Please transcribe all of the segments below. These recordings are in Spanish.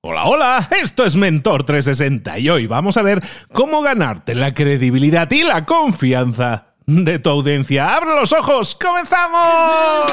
Hola, hola, esto es Mentor 360 y hoy vamos a ver cómo ganarte la credibilidad y la confianza de tu audiencia. ¡Abre los ojos! ¡Comenzamos!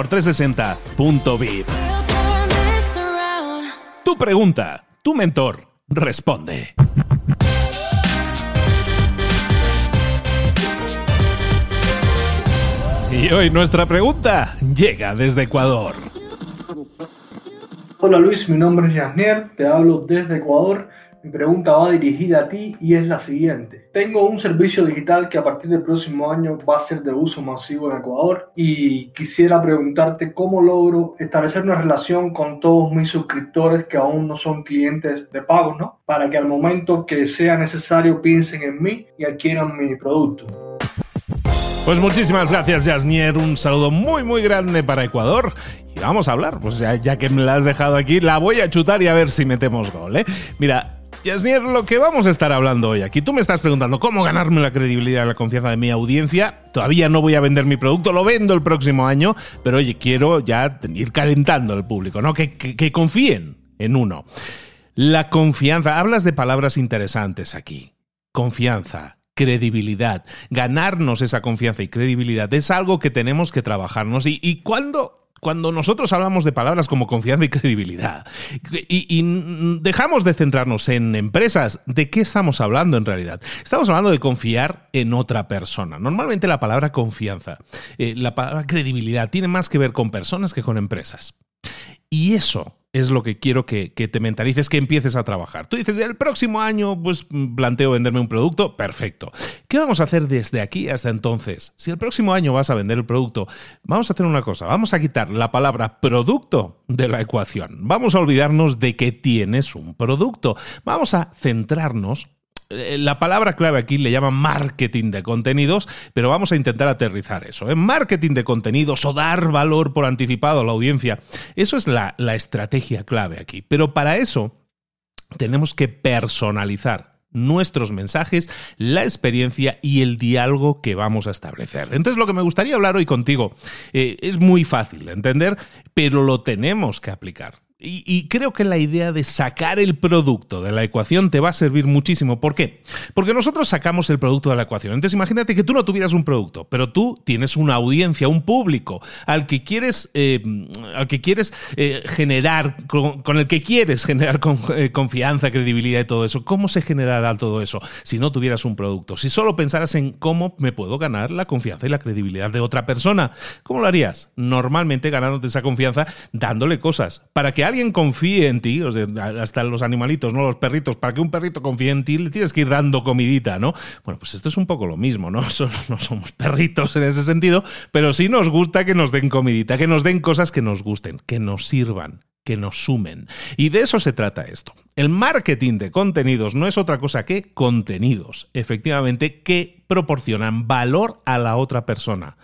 mentor360.vip. Tu pregunta, tu mentor responde. Y hoy nuestra pregunta llega desde Ecuador. Hola Luis, mi nombre es Yasnier, te hablo desde Ecuador. Mi pregunta va dirigida a ti y es la siguiente. Tengo un servicio digital que a partir del próximo año va a ser de uso masivo en Ecuador y quisiera preguntarte cómo logro establecer una relación con todos mis suscriptores que aún no son clientes de pago, ¿no? Para que al momento que sea necesario piensen en mí y adquieran mi producto. Pues muchísimas gracias, Yasnier. Un saludo muy, muy grande para Ecuador. Y vamos a hablar, pues ya, ya, que me la has dejado aquí, la voy a chutar y a ver si metemos gol, ¿eh? Mira. Yasnier, lo que vamos a estar hablando hoy aquí, tú me estás preguntando cómo ganarme la credibilidad y la confianza de mi audiencia. Todavía no voy a vender mi producto, lo vendo el próximo año, pero oye, quiero ya ir calentando al público, ¿no? Que, confíen en uno. La confianza, hablas de palabras interesantes aquí. Confianza, credibilidad. Ganarnos esa confianza y credibilidad es algo que tenemos que trabajarnos. ¿Y, y cuándo? Cuando nosotros hablamos de palabras como confianza y credibilidad y, dejamos de centrarnos en empresas, ¿de qué estamos hablando en realidad? Estamos hablando de confiar en otra persona. Normalmente la palabra confianza, eh, la palabra credibilidad tiene más que ver con personas que con empresas. Y eso es lo que quiero que, te mentalices, que empieces a trabajar. Tú dices, el próximo año pues planteo venderme un producto, perfecto. ¿Qué vamos a hacer desde aquí hasta entonces? Si el próximo año vas a vender el producto, vamos a hacer una cosa, vamos a quitar la palabra producto de la ecuación. Vamos a olvidarnos de que tienes un producto. Vamos a centrarnos la palabra clave aquí le llaman marketing de contenidos, pero vamos a intentar aterrizar eso. En ¿eh? marketing de contenidos o dar valor por anticipado a la audiencia, eso es la, la estrategia clave aquí. Pero para eso tenemos que personalizar nuestros mensajes, la experiencia y el diálogo que vamos a establecer. Entonces lo que me gustaría hablar hoy contigo eh, es muy fácil de entender, pero lo tenemos que aplicar. Y, creo que la idea de sacar el producto de la ecuación te va a servir muchísimo. ¿Por qué? Porque nosotros sacamos el producto de la ecuación. Entonces imagínate que tú no tuvieras un producto, pero tú tienes una audiencia, un público al que quieres, eh, al que quieres eh, generar, con, el que quieres generar eh, confianza, credibilidad y todo eso. ¿Cómo se generará todo eso si no tuvieras un producto? Si solo pensaras en cómo me puedo ganar la confianza y la credibilidad de otra persona, ¿cómo lo harías? Normalmente ganándote esa confianza dándole cosas para que alguien confíe en ti, hasta los animalitos, ¿no? Los perritos, para que un perrito confíe en ti, le tienes que ir dando comidita, ¿no? Bueno, pues esto es un poco lo mismo, ¿no? No somos perritos en ese sentido, pero sí nos gusta que nos den comidita, que nos den cosas que nos gusten, que nos sirvan que nos sumen. Y de eso se trata esto. El marketing de contenidos no es otra cosa que contenidos, efectivamente, que proporcionan valor a la otra persona.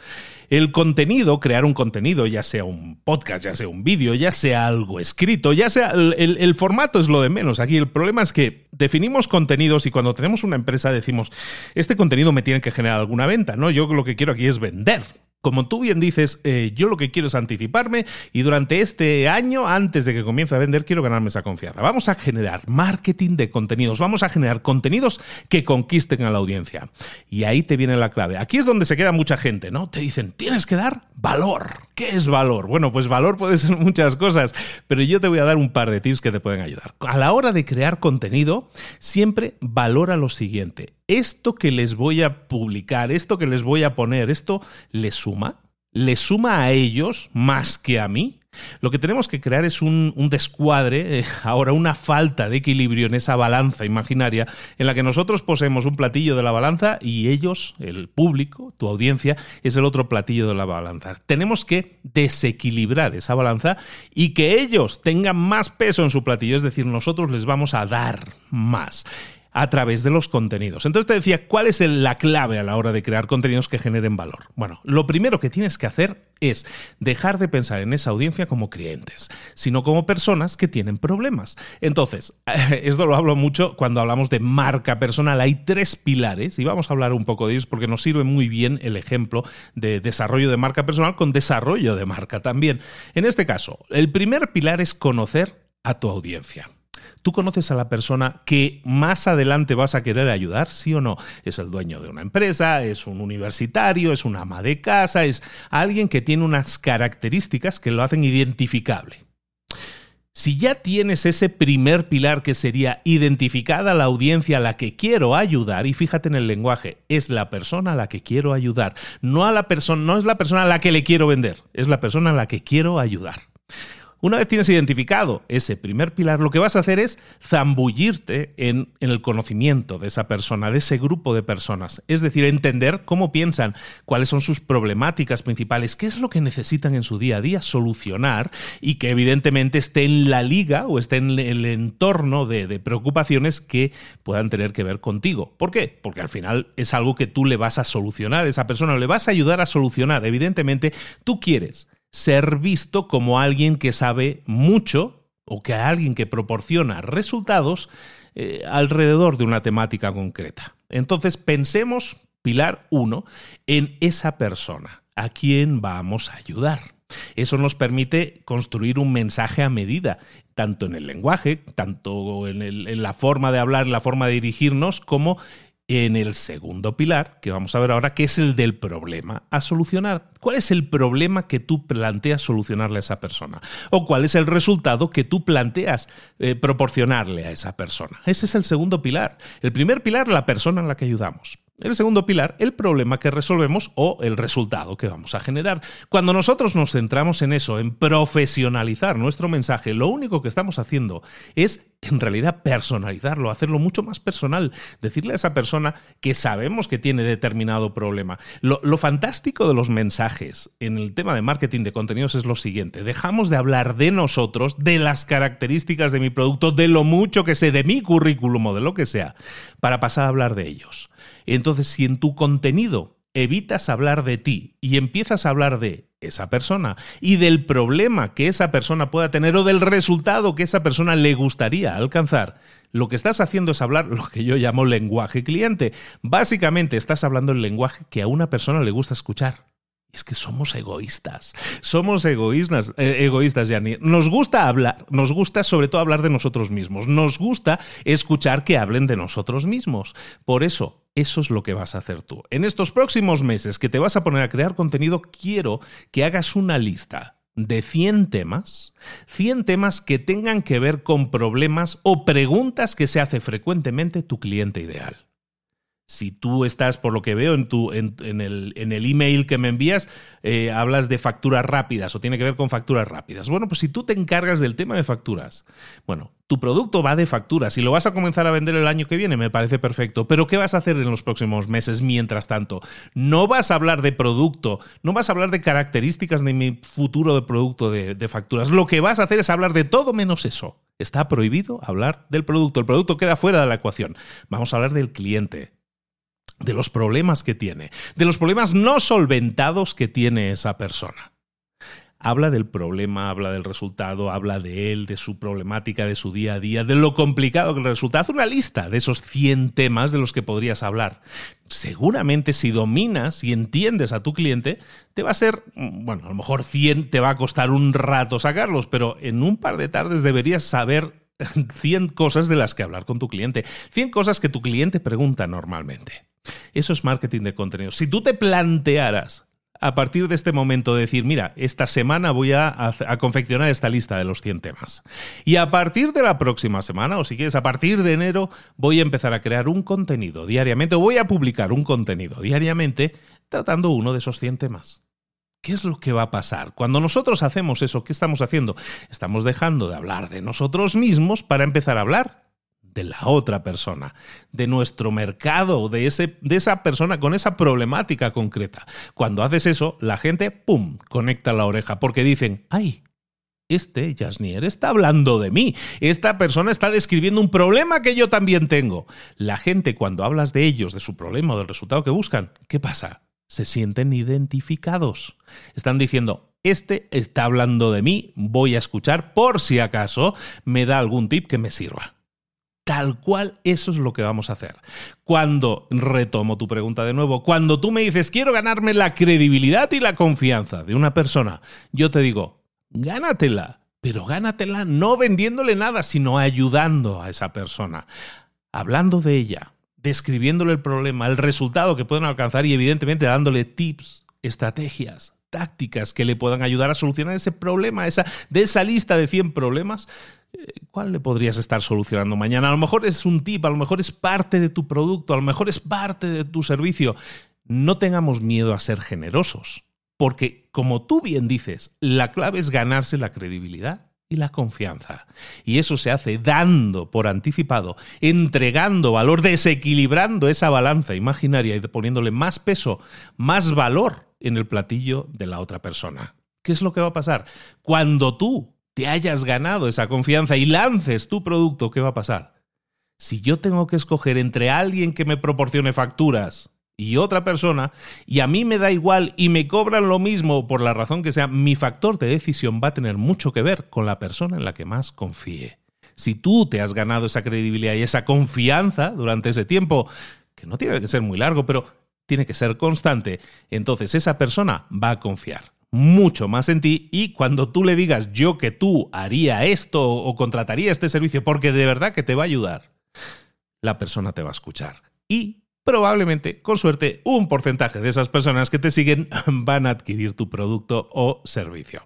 El contenido, crear un contenido, ya sea un podcast, ya sea un vídeo, ya sea algo escrito, ya sea el, el, el, formato es lo de menos. Aquí el problema es que definimos contenidos y cuando tenemos una empresa decimos, este contenido me tiene que generar alguna venta, ¿no? Yo lo que quiero aquí es vender. Como tú bien dices, eh, yo lo que quiero es anticiparme y durante este año, antes de que comience a vender, quiero ganarme esa confianza. Vamos a generar marketing de contenidos, vamos a generar contenidos que conquisten a la audiencia. Y ahí te viene la clave. Aquí es donde se queda mucha gente, ¿no? Te dicen, tienes que dar valor. ¿Qué es valor? Bueno, pues valor puede ser muchas cosas, pero yo te voy a dar un par de tips que te pueden ayudar. A la hora de crear contenido, siempre valora lo siguiente. Esto que les voy a publicar, esto que les voy a poner, esto les suma, ¿Le suma a ellos más que a mí? Lo que tenemos que crear es un, descuadre, eh, ahora una falta de equilibrio en esa balanza imaginaria en la que nosotros poseemos un platillo de la balanza y ellos, el público, tu audiencia, es el otro platillo de la balanza. Tenemos que desequilibrar esa balanza y que ellos tengan más peso en su platillo, es decir, nosotros les vamos a dar más a través de los contenidos. Entonces te decía, ¿cuál es la clave a la hora de crear contenidos que generen valor? Bueno, lo primero que tienes que hacer es dejar de pensar en esa audiencia como clientes, sino como personas que tienen problemas. Entonces, esto lo hablo mucho cuando hablamos de marca personal. Hay tres pilares y vamos a hablar un poco de ellos porque nos sirve muy bien el ejemplo de desarrollo de marca personal con desarrollo de marca también. En este caso, el primer pilar es conocer a tu audiencia. ¿Tú conoces a la persona que más adelante vas a querer ayudar, sí o no? ¿Es el dueño de una empresa? ¿Es un universitario? ¿Es una ama de casa? ¿Es alguien que tiene unas características que lo hacen identificable? Si ya tienes ese primer pilar que sería identificada la audiencia a la que quiero ayudar, y fíjate en el lenguaje, es la persona a la que quiero ayudar, no a la no es la persona a la que le quiero vender, es la persona a la que quiero ayudar. Una vez tienes identificado ese primer pilar, lo que vas a hacer es zambullirte en, el conocimiento de esa persona, de ese grupo de personas. Es decir, entender cómo piensan, cuáles son sus problemáticas principales, qué es lo que necesitan en su día a día solucionar y que evidentemente esté en la liga o esté en el entorno de, de preocupaciones que puedan tener que ver contigo. ¿Por qué? Porque al final es algo que tú le vas a solucionar, esa persona le vas a ayudar a solucionar. Evidentemente, tú quieres ser visto como alguien que sabe mucho o que alguien que proporciona resultados eh, alrededor de una temática concreta. Entonces pensemos, pilar 1, en esa persona, a quien vamos a ayudar. Eso nos permite construir un mensaje a medida, tanto en el lenguaje, tanto en, en, la forma de hablar, en la forma de dirigirnos, como en el segundo pilar, que vamos a ver ahora, que es el del problema a solucionar. ¿Cuál es el problema que tú planteas solucionarle a esa persona? ¿O cuál es el resultado que tú planteas eh, proporcionarle a esa persona? Ese es el segundo pilar. El primer pilar, la persona en la que ayudamos. El segundo pilar, el problema que resolvemos o el resultado que vamos a generar. Cuando nosotros nos centramos en eso, en profesionalizar nuestro mensaje, lo único que estamos haciendo es en realidad personalizarlo, hacerlo mucho más personal, decirle a esa persona que sabemos que tiene determinado problema. Lo, fantástico de los mensajes en el tema de marketing de contenidos es lo siguiente, dejamos de hablar de nosotros, de las características de mi producto, de lo mucho que sé, de mi currículum o de lo que sea, para pasar a hablar de ellos. Entonces, si en tu contenido evitas hablar de ti y empiezas a hablar de esa persona y del problema que esa persona pueda tener o del resultado que esa persona le gustaría alcanzar, lo que estás haciendo es hablar lo que yo llamo lenguaje cliente. Básicamente estás hablando el lenguaje que a una persona le gusta escuchar. Es que somos egoístas. Somos egoístas, eh, egoístas, Yani. Nos gusta hablar, nos gusta sobre todo hablar de nosotros mismos. Nos gusta escuchar que hablen de nosotros mismos. Por eso, eso es lo que vas a hacer tú. En estos próximos meses que te vas a poner a crear contenido, quiero que hagas una lista de 100 temas, 100 temas que tengan que ver con problemas o preguntas que se hace frecuentemente tu cliente ideal. Si tú estás, por lo que veo en, tu, en, el, en el, email que me envías, eh, hablas de facturas rápidas o tiene que ver con facturas rápidas. Bueno, pues si tú te encargas del tema de facturas, bueno, tu producto va de facturas y lo vas a comenzar a vender el año que viene, me parece perfecto. Pero ¿qué vas a hacer en los próximos meses mientras tanto? No vas a hablar de producto, no vas a hablar de características de mi futuro de producto de, de facturas. Lo que vas a hacer es hablar de todo menos eso. Está prohibido hablar del producto. El producto queda fuera de la ecuación. Vamos a hablar del cliente de los problemas que tiene, de los problemas no solventados que tiene esa persona. Habla del problema, habla del resultado, habla de él, de su problemática, de su día a día, de lo complicado que resulta. Haz una lista de esos 100 temas de los que podrías hablar. Seguramente si dominas y entiendes a tu cliente, te va a ser, bueno, a lo mejor 100 te va a costar un rato sacarlos, pero en un par de tardes deberías saber 100 cosas de las que hablar con tu cliente, 100 cosas que tu cliente pregunta normalmente. Eso es marketing de contenido. Si tú te plantearas a partir de este momento decir, mira, esta semana voy a, confeccionar esta lista de los 100 temas. Y a partir de la próxima semana, o si quieres, a partir de enero, voy a empezar a crear un contenido diariamente, o voy a publicar un contenido diariamente tratando uno de esos 100 temas. ¿Qué es lo que va a pasar? Cuando nosotros hacemos eso, ¿qué estamos haciendo? Estamos dejando de hablar de nosotros mismos para empezar a hablar de la otra persona, de nuestro mercado, de, ese, de esa persona con esa problemática concreta. Cuando haces eso, la gente, ¡pum!, conecta la oreja porque dicen, ¡ay! Este Jasnier está hablando de mí. Esta persona está describiendo un problema que yo también tengo. La gente, cuando hablas de ellos, de su problema o del resultado que buscan, ¿qué pasa? se sienten identificados. Están diciendo, este está hablando de mí, voy a escuchar por si acaso me da algún tip que me sirva. Tal cual, eso es lo que vamos a hacer. Cuando, retomo tu pregunta de nuevo, cuando tú me dices, quiero ganarme la credibilidad y la confianza de una persona, yo te digo, gánatela, pero gánatela no vendiéndole nada, sino ayudando a esa persona, hablando de ella, describiéndole el problema, el resultado que pueden alcanzar y evidentemente dándole tips, estrategias, tácticas que le puedan ayudar a solucionar ese problema, esa, de esa lista de 100 problemas, eh, ¿cuál le podrías estar solucionando mañana? A lo mejor es un tip, a lo mejor es parte de tu producto, a lo mejor es parte de tu servicio. No tengamos miedo a ser generosos, porque como tú bien dices, la clave es ganarse la credibilidad y la confianza. Y eso se hace dando por anticipado, entregando valor, desequilibrando esa balanza imaginaria y poniéndole más peso, más valor en el platillo de la otra persona. ¿Qué es lo que va a pasar? Cuando tú te hayas ganado esa confianza y lances tu producto, ¿qué va a pasar? Si yo tengo que escoger entre alguien que me proporcione facturas y otra persona, y a mí me da igual y me cobran lo mismo por la razón que sea, mi factor de decisión va a tener mucho que ver con la persona en la que más confíe. Si tú te has ganado esa credibilidad y esa confianza durante ese tiempo, que no tiene que ser muy largo, pero tiene que ser constante, entonces esa persona va a confiar mucho más en ti y cuando tú le digas yo que tú haría esto o contrataría este servicio porque de verdad que te va a ayudar, la persona te va a escuchar. Y probablemente, con suerte, un porcentaje de esas personas que te siguen van a adquirir tu producto o servicio.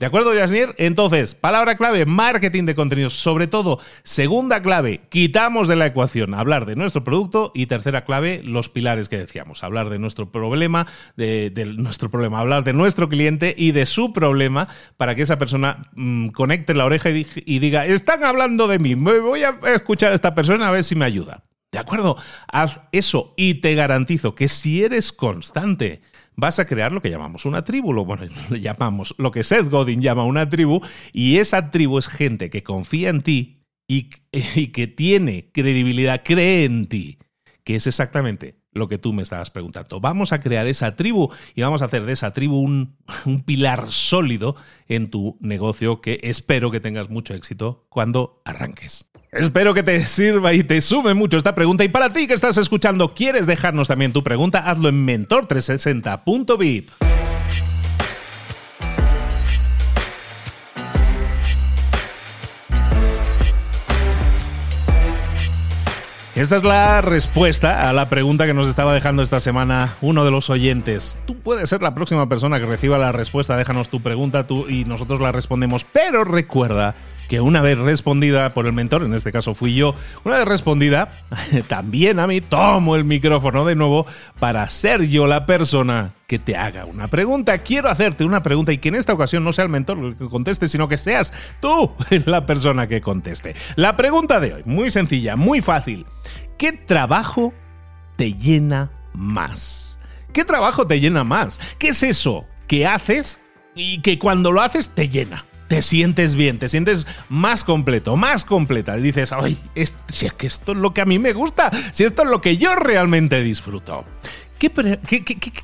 ¿De acuerdo, Yasnir? Entonces, palabra clave, marketing de contenidos. Sobre todo, segunda clave, quitamos de la ecuación hablar de nuestro producto y tercera clave, los pilares que decíamos, hablar de nuestro problema, de, nuestro problema, hablar de nuestro cliente y de su problema para que esa persona mm, conecte la oreja y, y diga, están hablando de mí, me voy a escuchar a esta persona a ver si me ayuda. ¿De acuerdo? Haz eso y te garantizo que si eres constante, vas a crear lo que llamamos una tribu, lo, bueno, llamamos lo que Seth Godin llama una tribu, y esa tribu es gente que confía en ti y, y que tiene credibilidad, cree en ti, que es exactamente lo que tú me estabas preguntando. Vamos a crear esa tribu y vamos a hacer de esa tribu un, un, pilar sólido en tu negocio que espero que tengas mucho éxito cuando arranques. Espero que te sirva y te sume mucho esta pregunta. Y para ti que estás escuchando, ¿quieres dejarnos también tu pregunta? Hazlo en mentor360.vip. Esta es la respuesta a la pregunta que nos estaba dejando esta semana uno de los oyentes. Tú puedes ser la próxima persona que reciba la respuesta, déjanos tu pregunta tú y nosotros la respondemos, pero recuerda que una vez respondida por el mentor, en este caso fui yo, una vez respondida, también a mí tomo el micrófono de nuevo para ser yo la persona que te haga una pregunta. Quiero hacerte una pregunta y que en esta ocasión no sea el mentor el que conteste, sino que seas tú la persona que conteste. La pregunta de hoy, muy sencilla, muy fácil. ¿Qué trabajo te llena más? ¿Qué trabajo te llena más? ¿Qué es eso que haces y que cuando lo haces te llena? Te sientes bien, te sientes más completo, más completa. Dices, ay, si es que esto es lo que a mí me gusta, si esto es lo que yo realmente disfruto. ¿Qué,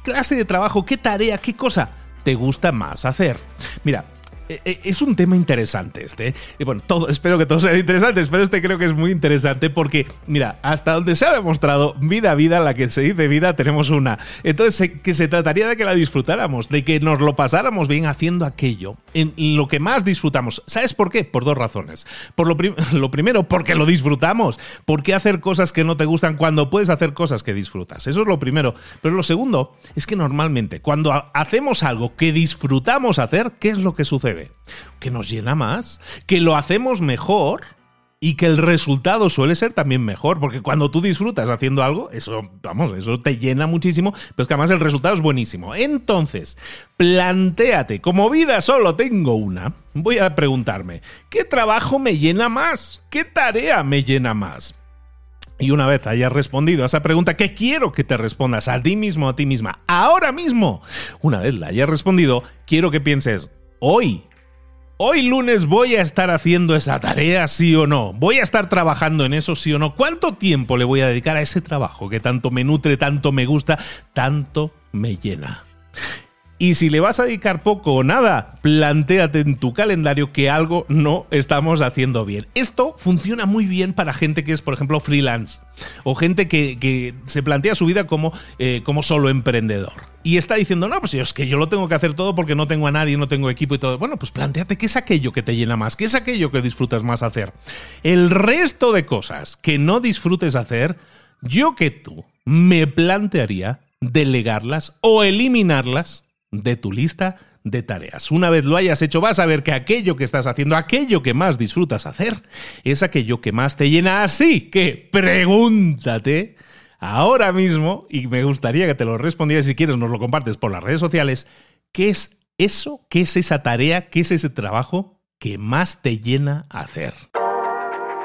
clase de trabajo, qué tarea, qué cosa te gusta más hacer? Mira, es un tema interesante este. Y bueno, espero que todos sean interesantes, pero este creo que es muy interesante porque, mira, hasta donde se ha demostrado, vida vida, la que se dice vida, tenemos una. Entonces, que se trataría de que la disfrutáramos, de que nos lo pasáramos bien haciendo aquello, en lo que más disfrutamos. ¿Sabes por qué? Por dos razones. Por lo, lo primero, porque lo disfrutamos. ¿Por qué hacer cosas que no te gustan cuando puedes hacer cosas que disfrutas? Eso es lo primero. Pero lo segundo es que normalmente, cuando hacemos algo que disfrutamos hacer, ¿qué es lo que sucede? Que nos llena más, que lo hacemos mejor y que el resultado suele ser también mejor, porque cuando tú disfrutas haciendo algo, eso, vamos, eso te llena muchísimo, pero es que además el resultado es buenísimo. Entonces, plantéate, como vida solo tengo una, voy a preguntarme, ¿qué trabajo me llena más? ¿Qué tarea me llena más? Y una vez hayas respondido a esa pregunta, que quiero que te respondas a ti mismo, a ti misma, ahora mismo, una vez la hayas respondido, quiero que pienses, hoy, hoy lunes voy a estar haciendo esa tarea, sí o no, voy a estar trabajando en eso, sí o no, ¿cuánto tiempo le voy a dedicar a ese trabajo que tanto me nutre, tanto me gusta, tanto me llena? Y si le vas a dedicar poco o nada, plantéate en tu calendario que algo no estamos haciendo bien. Esto funciona muy bien para gente que es, por ejemplo, freelance o gente que, se plantea su vida como, eh, como solo emprendedor. Y está diciendo, no, pues es que yo lo tengo que hacer todo porque no tengo a nadie, no tengo equipo y todo. Bueno, pues planteate qué es aquello que te llena más, qué es aquello que disfrutas más hacer. El resto de cosas que no disfrutes hacer, yo que tú me plantearía delegarlas o eliminarlas de tu lista de tareas. Una vez lo hayas hecho, vas a ver que aquello que estás haciendo, aquello que más disfrutas hacer, es aquello que más te llena. Así que pregúntate ahora mismo, y me gustaría que te lo respondieras si quieres, nos lo compartes por las redes sociales, ¿qué es eso? ¿Qué es esa tarea? ¿Qué es ese trabajo que más te llena hacer?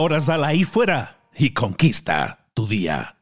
Ahora sal ahí fuera y conquista tu día.